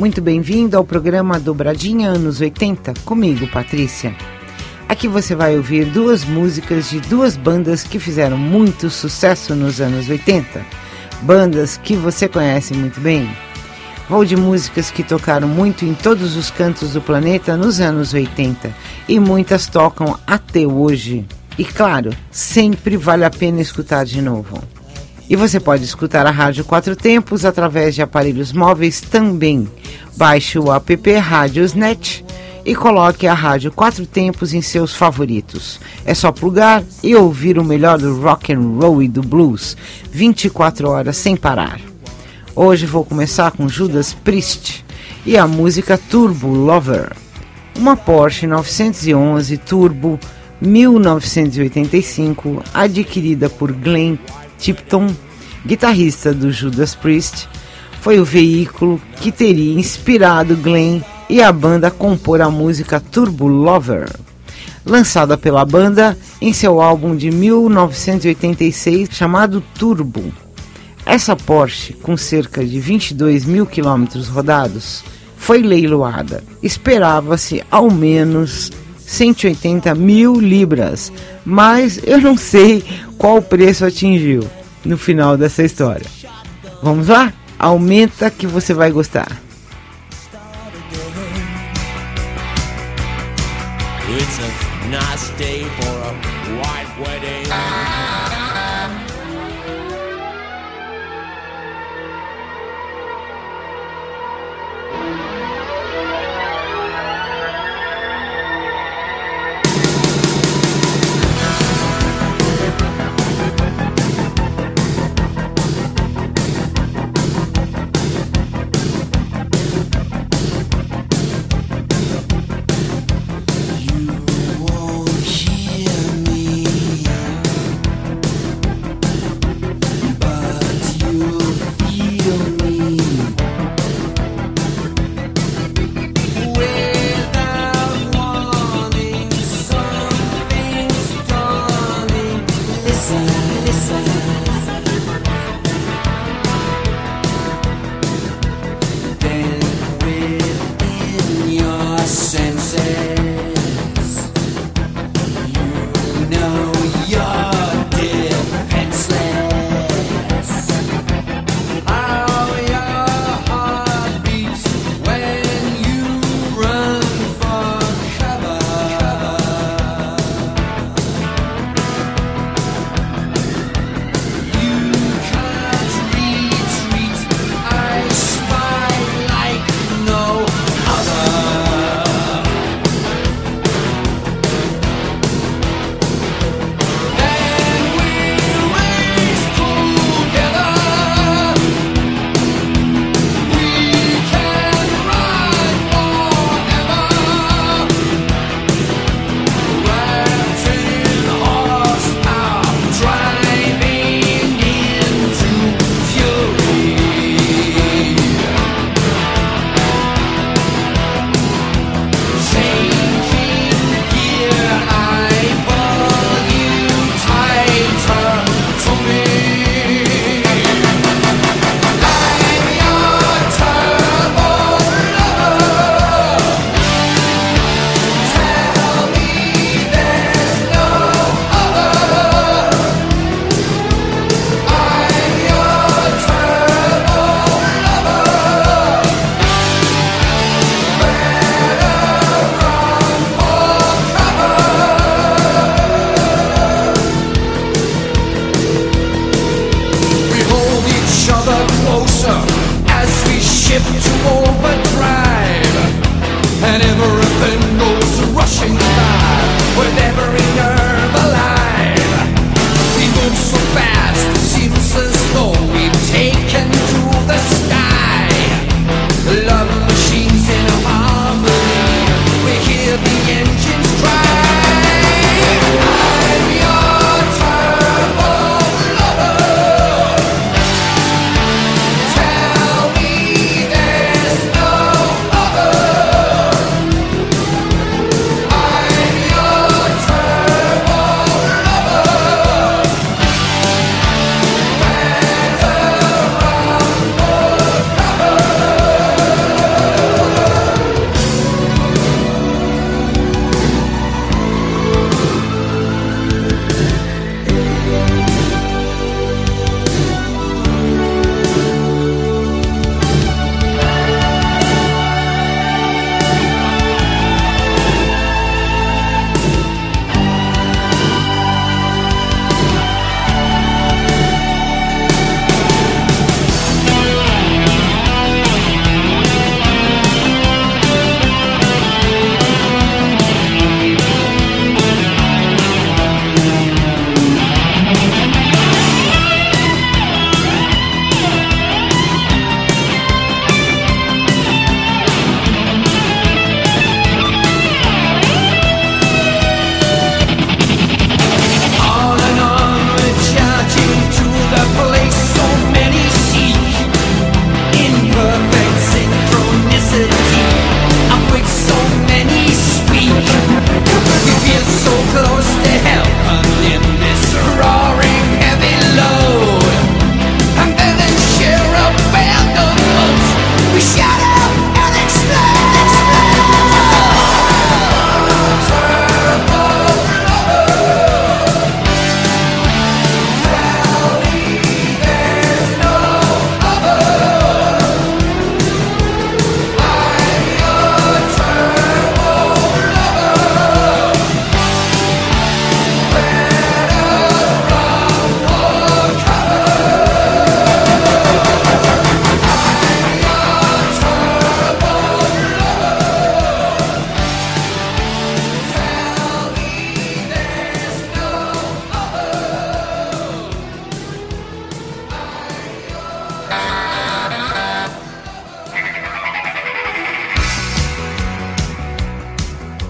Muito bem-vindo ao programa Dobradinha Anos 80, comigo, Patrícia. Aqui você vai ouvir duas músicas de duas bandas que fizeram muito sucesso nos anos 80, bandas que você conhece muito bem. Vou de músicas que tocaram muito em todos os cantos do planeta nos anos 80 e muitas tocam até hoje. E claro, sempre vale a pena escutar de novo. E você pode escutar a Rádio Quatro Tempos através de aparelhos móveis também. Baixe o app Rádiosnet e coloque a Rádio Quatro Tempos em seus favoritos. É só plugar e ouvir o melhor do rock and roll e do blues, 24 horas sem parar. Hoje vou começar com Judas Priest e a música Turbo Lover. Uma Porsche 911 Turbo 1985, adquirida por Glenn Tipton, guitarrista do Judas Priest, foi o veículo que teria inspirado Glenn e a banda a compor a música Turbo Lover, lançada pela banda em seu álbum de 1986 chamado Turbo. Essa Porsche, com cerca de 22 mil quilômetros rodados, foi leiloada. Esperava-se ao menos 180 mil libras, mas eu não sei qual preço atingiu no final dessa história. Vamos lá? Aumenta que você vai gostar. It's a nice day for a white.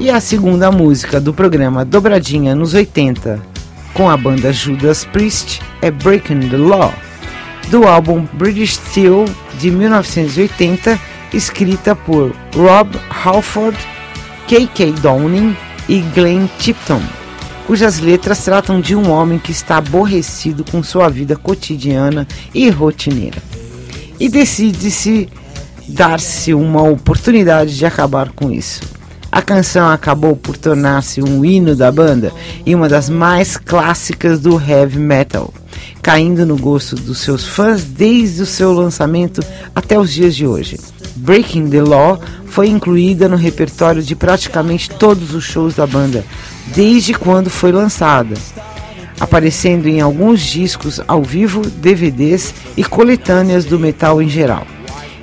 E a segunda música do programa Dobradinha nos 80, com a banda Judas Priest, é Breaking the Law, do álbum British Steel de 1980, escrita por Rob Halford, K.K. Downing e Glenn Tipton, cujas letras tratam de um homem que está aborrecido com sua vida cotidiana e rotineira e decide-se dar-se uma oportunidade de acabar com isso. A canção acabou por tornar-se um hino da banda e uma das mais clássicas do heavy metal, caindo no gosto dos seus fãs desde o seu lançamento até os dias de hoje. Breaking the Law foi incluída no repertório de praticamente todos os shows da banda, desde quando foi lançada, aparecendo em alguns discos ao vivo, DVDs e coletâneas do metal em geral.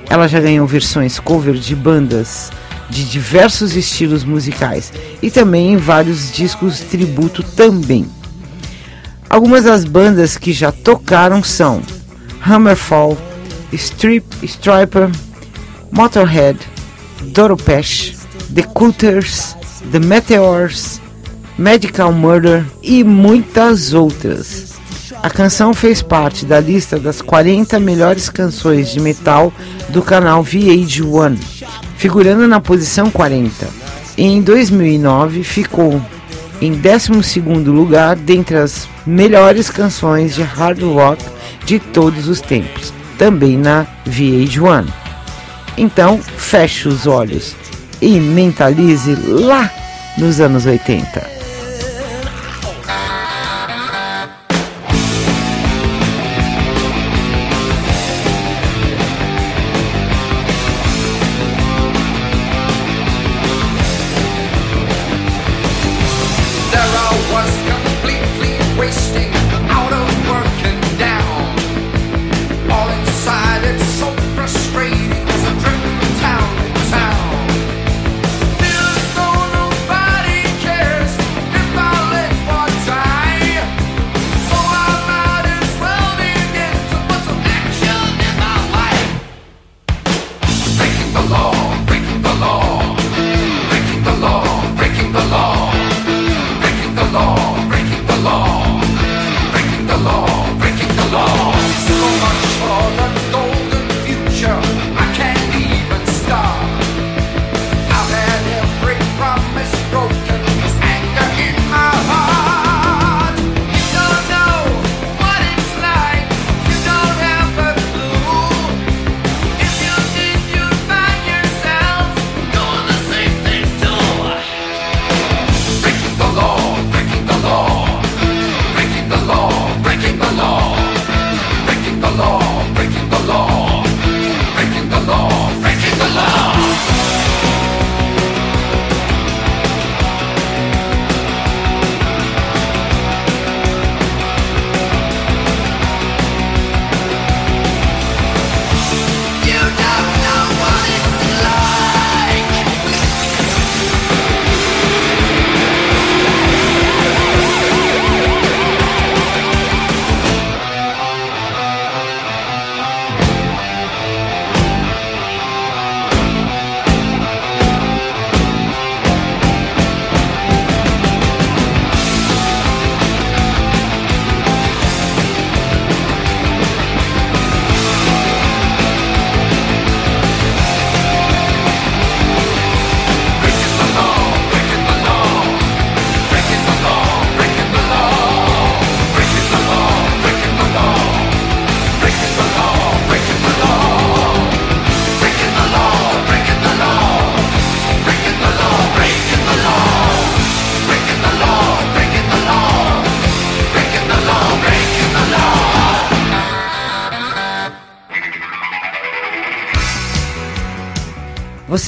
Ela já ganhou versões cover de bandas de diversos estilos musicais e também em vários discos tributo também. Algumas das bandas que já tocaram são Hammerfall, Strip, Striper, Motorhead, Doropesh, The Cutters, The Meteors, Medical Murder e muitas outras. A canção fez parte da lista das 40 melhores canções de metal do canal VH1, figurando na posição 40. E em 2009 ficou em 12 lugar dentre as melhores canções de hard rock de todos os tempos, também na VH1. Então, feche os olhos e mentalize lá nos anos 80.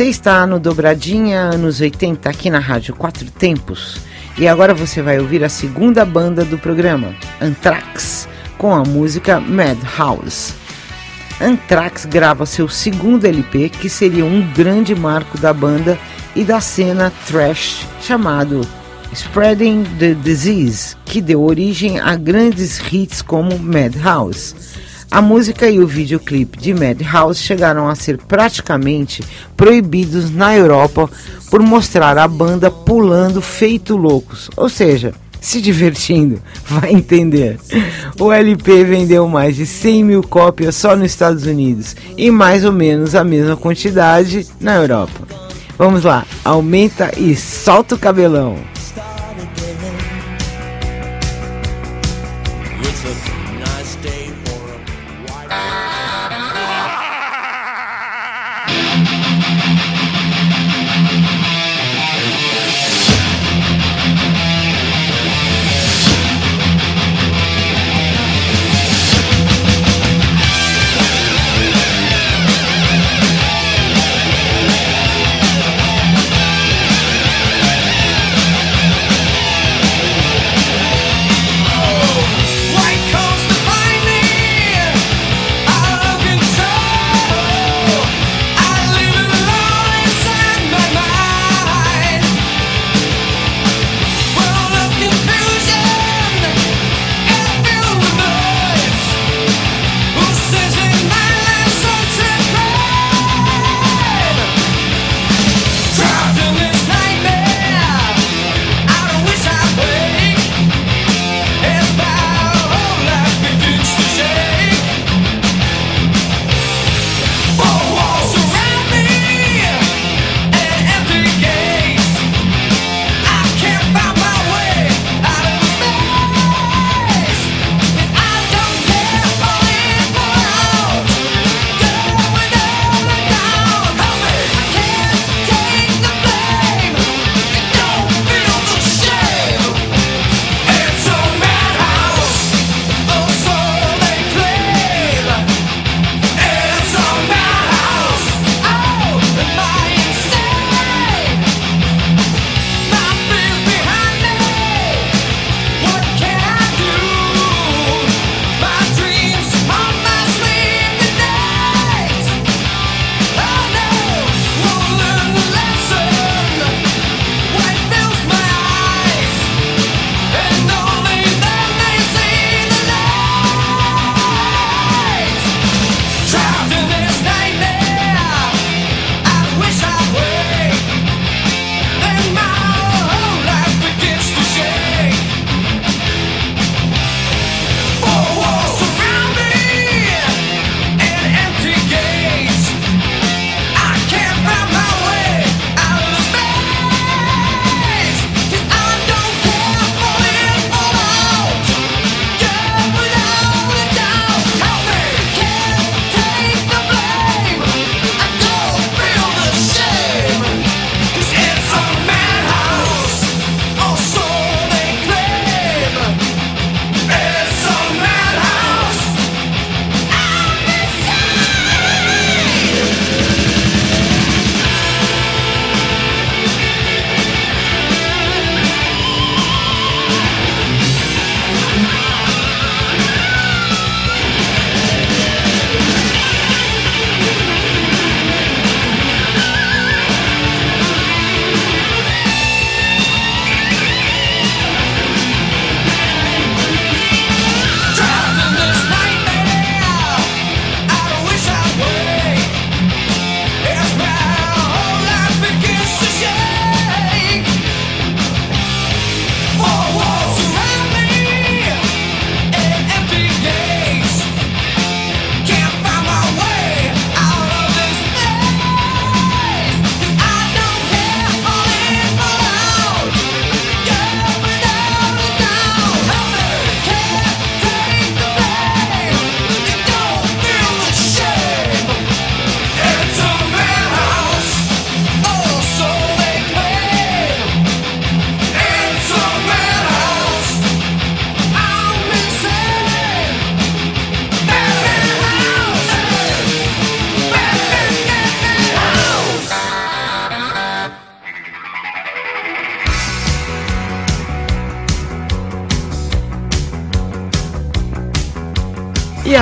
Você está no Dobradinha anos 80 aqui na Rádio Quatro Tempos e agora você vai ouvir a segunda banda do programa, Anthrax, com a música Madhouse. Anthrax grava seu segundo LP, que seria um grande marco da banda e da cena thrash, chamado Spreading the Disease, que deu origem a grandes hits como Madhouse. A música e o videoclipe de Madhouse chegaram a ser praticamente proibidos na Europa por mostrar a banda pulando feito loucos, ou seja, se divertindo, vai entender. O LP vendeu mais de 100 mil cópias só nos Estados Unidos e mais ou menos a mesma quantidade na Europa. Vamos lá, aumenta e solta o cabelão. a Bye.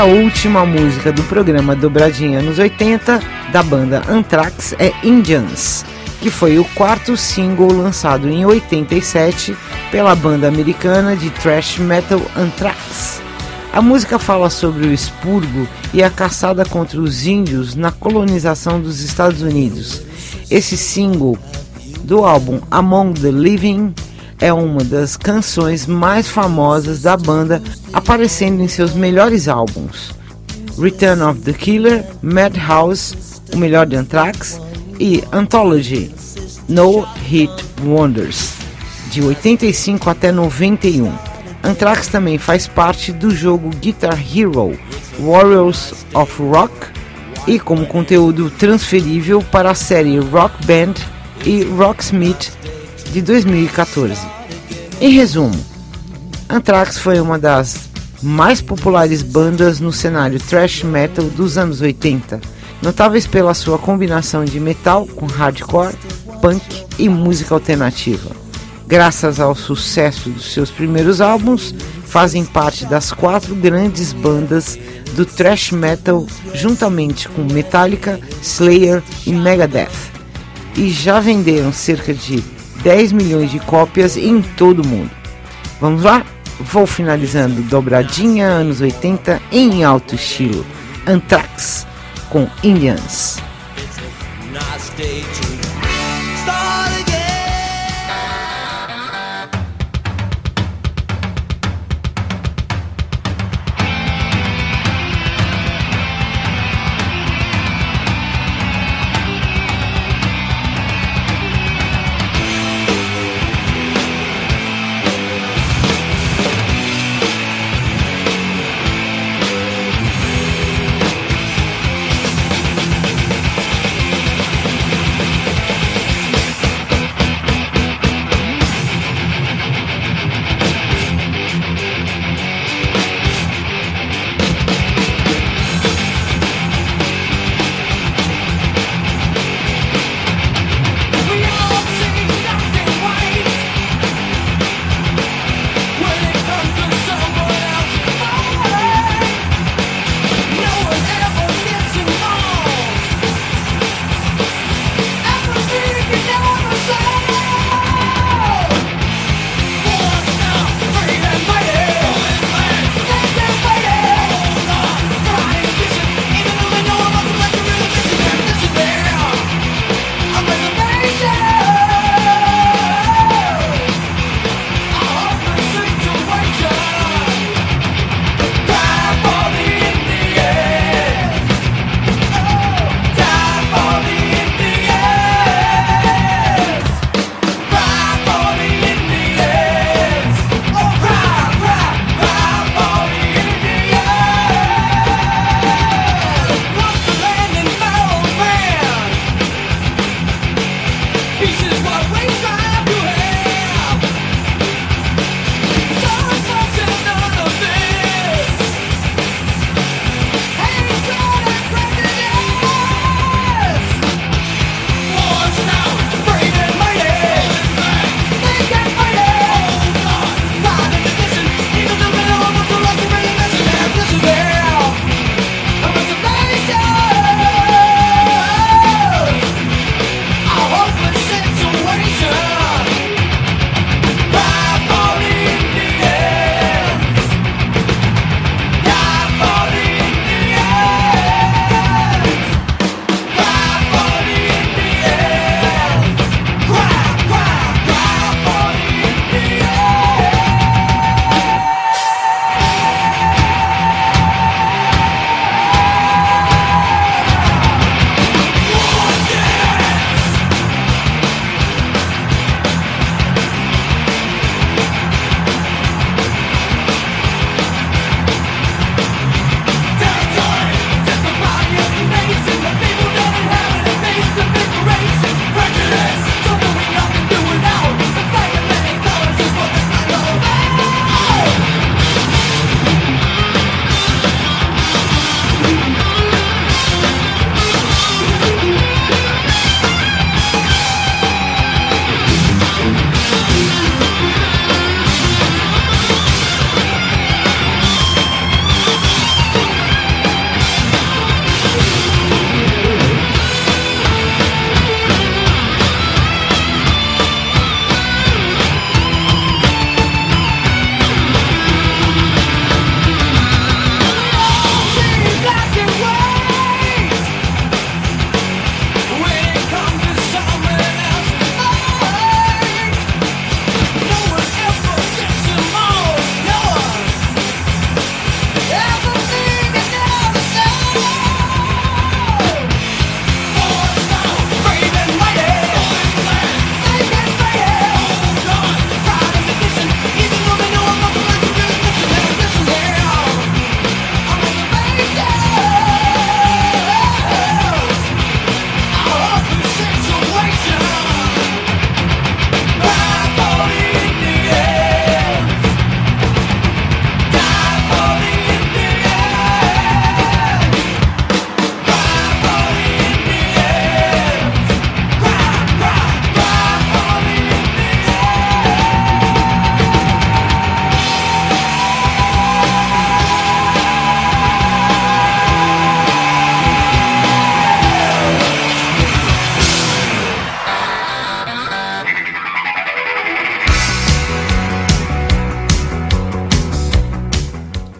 Última música do programa Dobradinha anos 80 da banda Anthrax é Indians, que foi o quarto single lançado em 87 pela banda americana de thrash metal Anthrax. A música fala sobre o expurgo e a caçada contra os índios na colonização dos Estados Unidos. Esse single do álbum Among the Living, é uma das canções mais famosas da banda, aparecendo em seus melhores álbuns: Return of the Killer, Madhouse, o melhor de Anthrax, e Anthology, No Hit Wonders, de 85 até 91. Anthrax também faz parte do jogo Guitar Hero Warriors of Rock e como conteúdo transferível para a série Rock Band e Rocksmith de 2014. Em resumo, Anthrax foi uma das mais populares bandas no cenário thrash metal dos anos 80, notáveis pela sua combinação de metal com hardcore, punk e música alternativa. Graças ao sucesso dos seus primeiros álbuns, fazem parte das quatro grandes bandas do thrash metal juntamente com Metallica, Slayer e Megadeth e já venderam cerca de 10 milhões de cópias em todo o mundo. Vamos lá? Vou finalizando dobradinha anos 80 em alto estilo. Anthrax com Indians.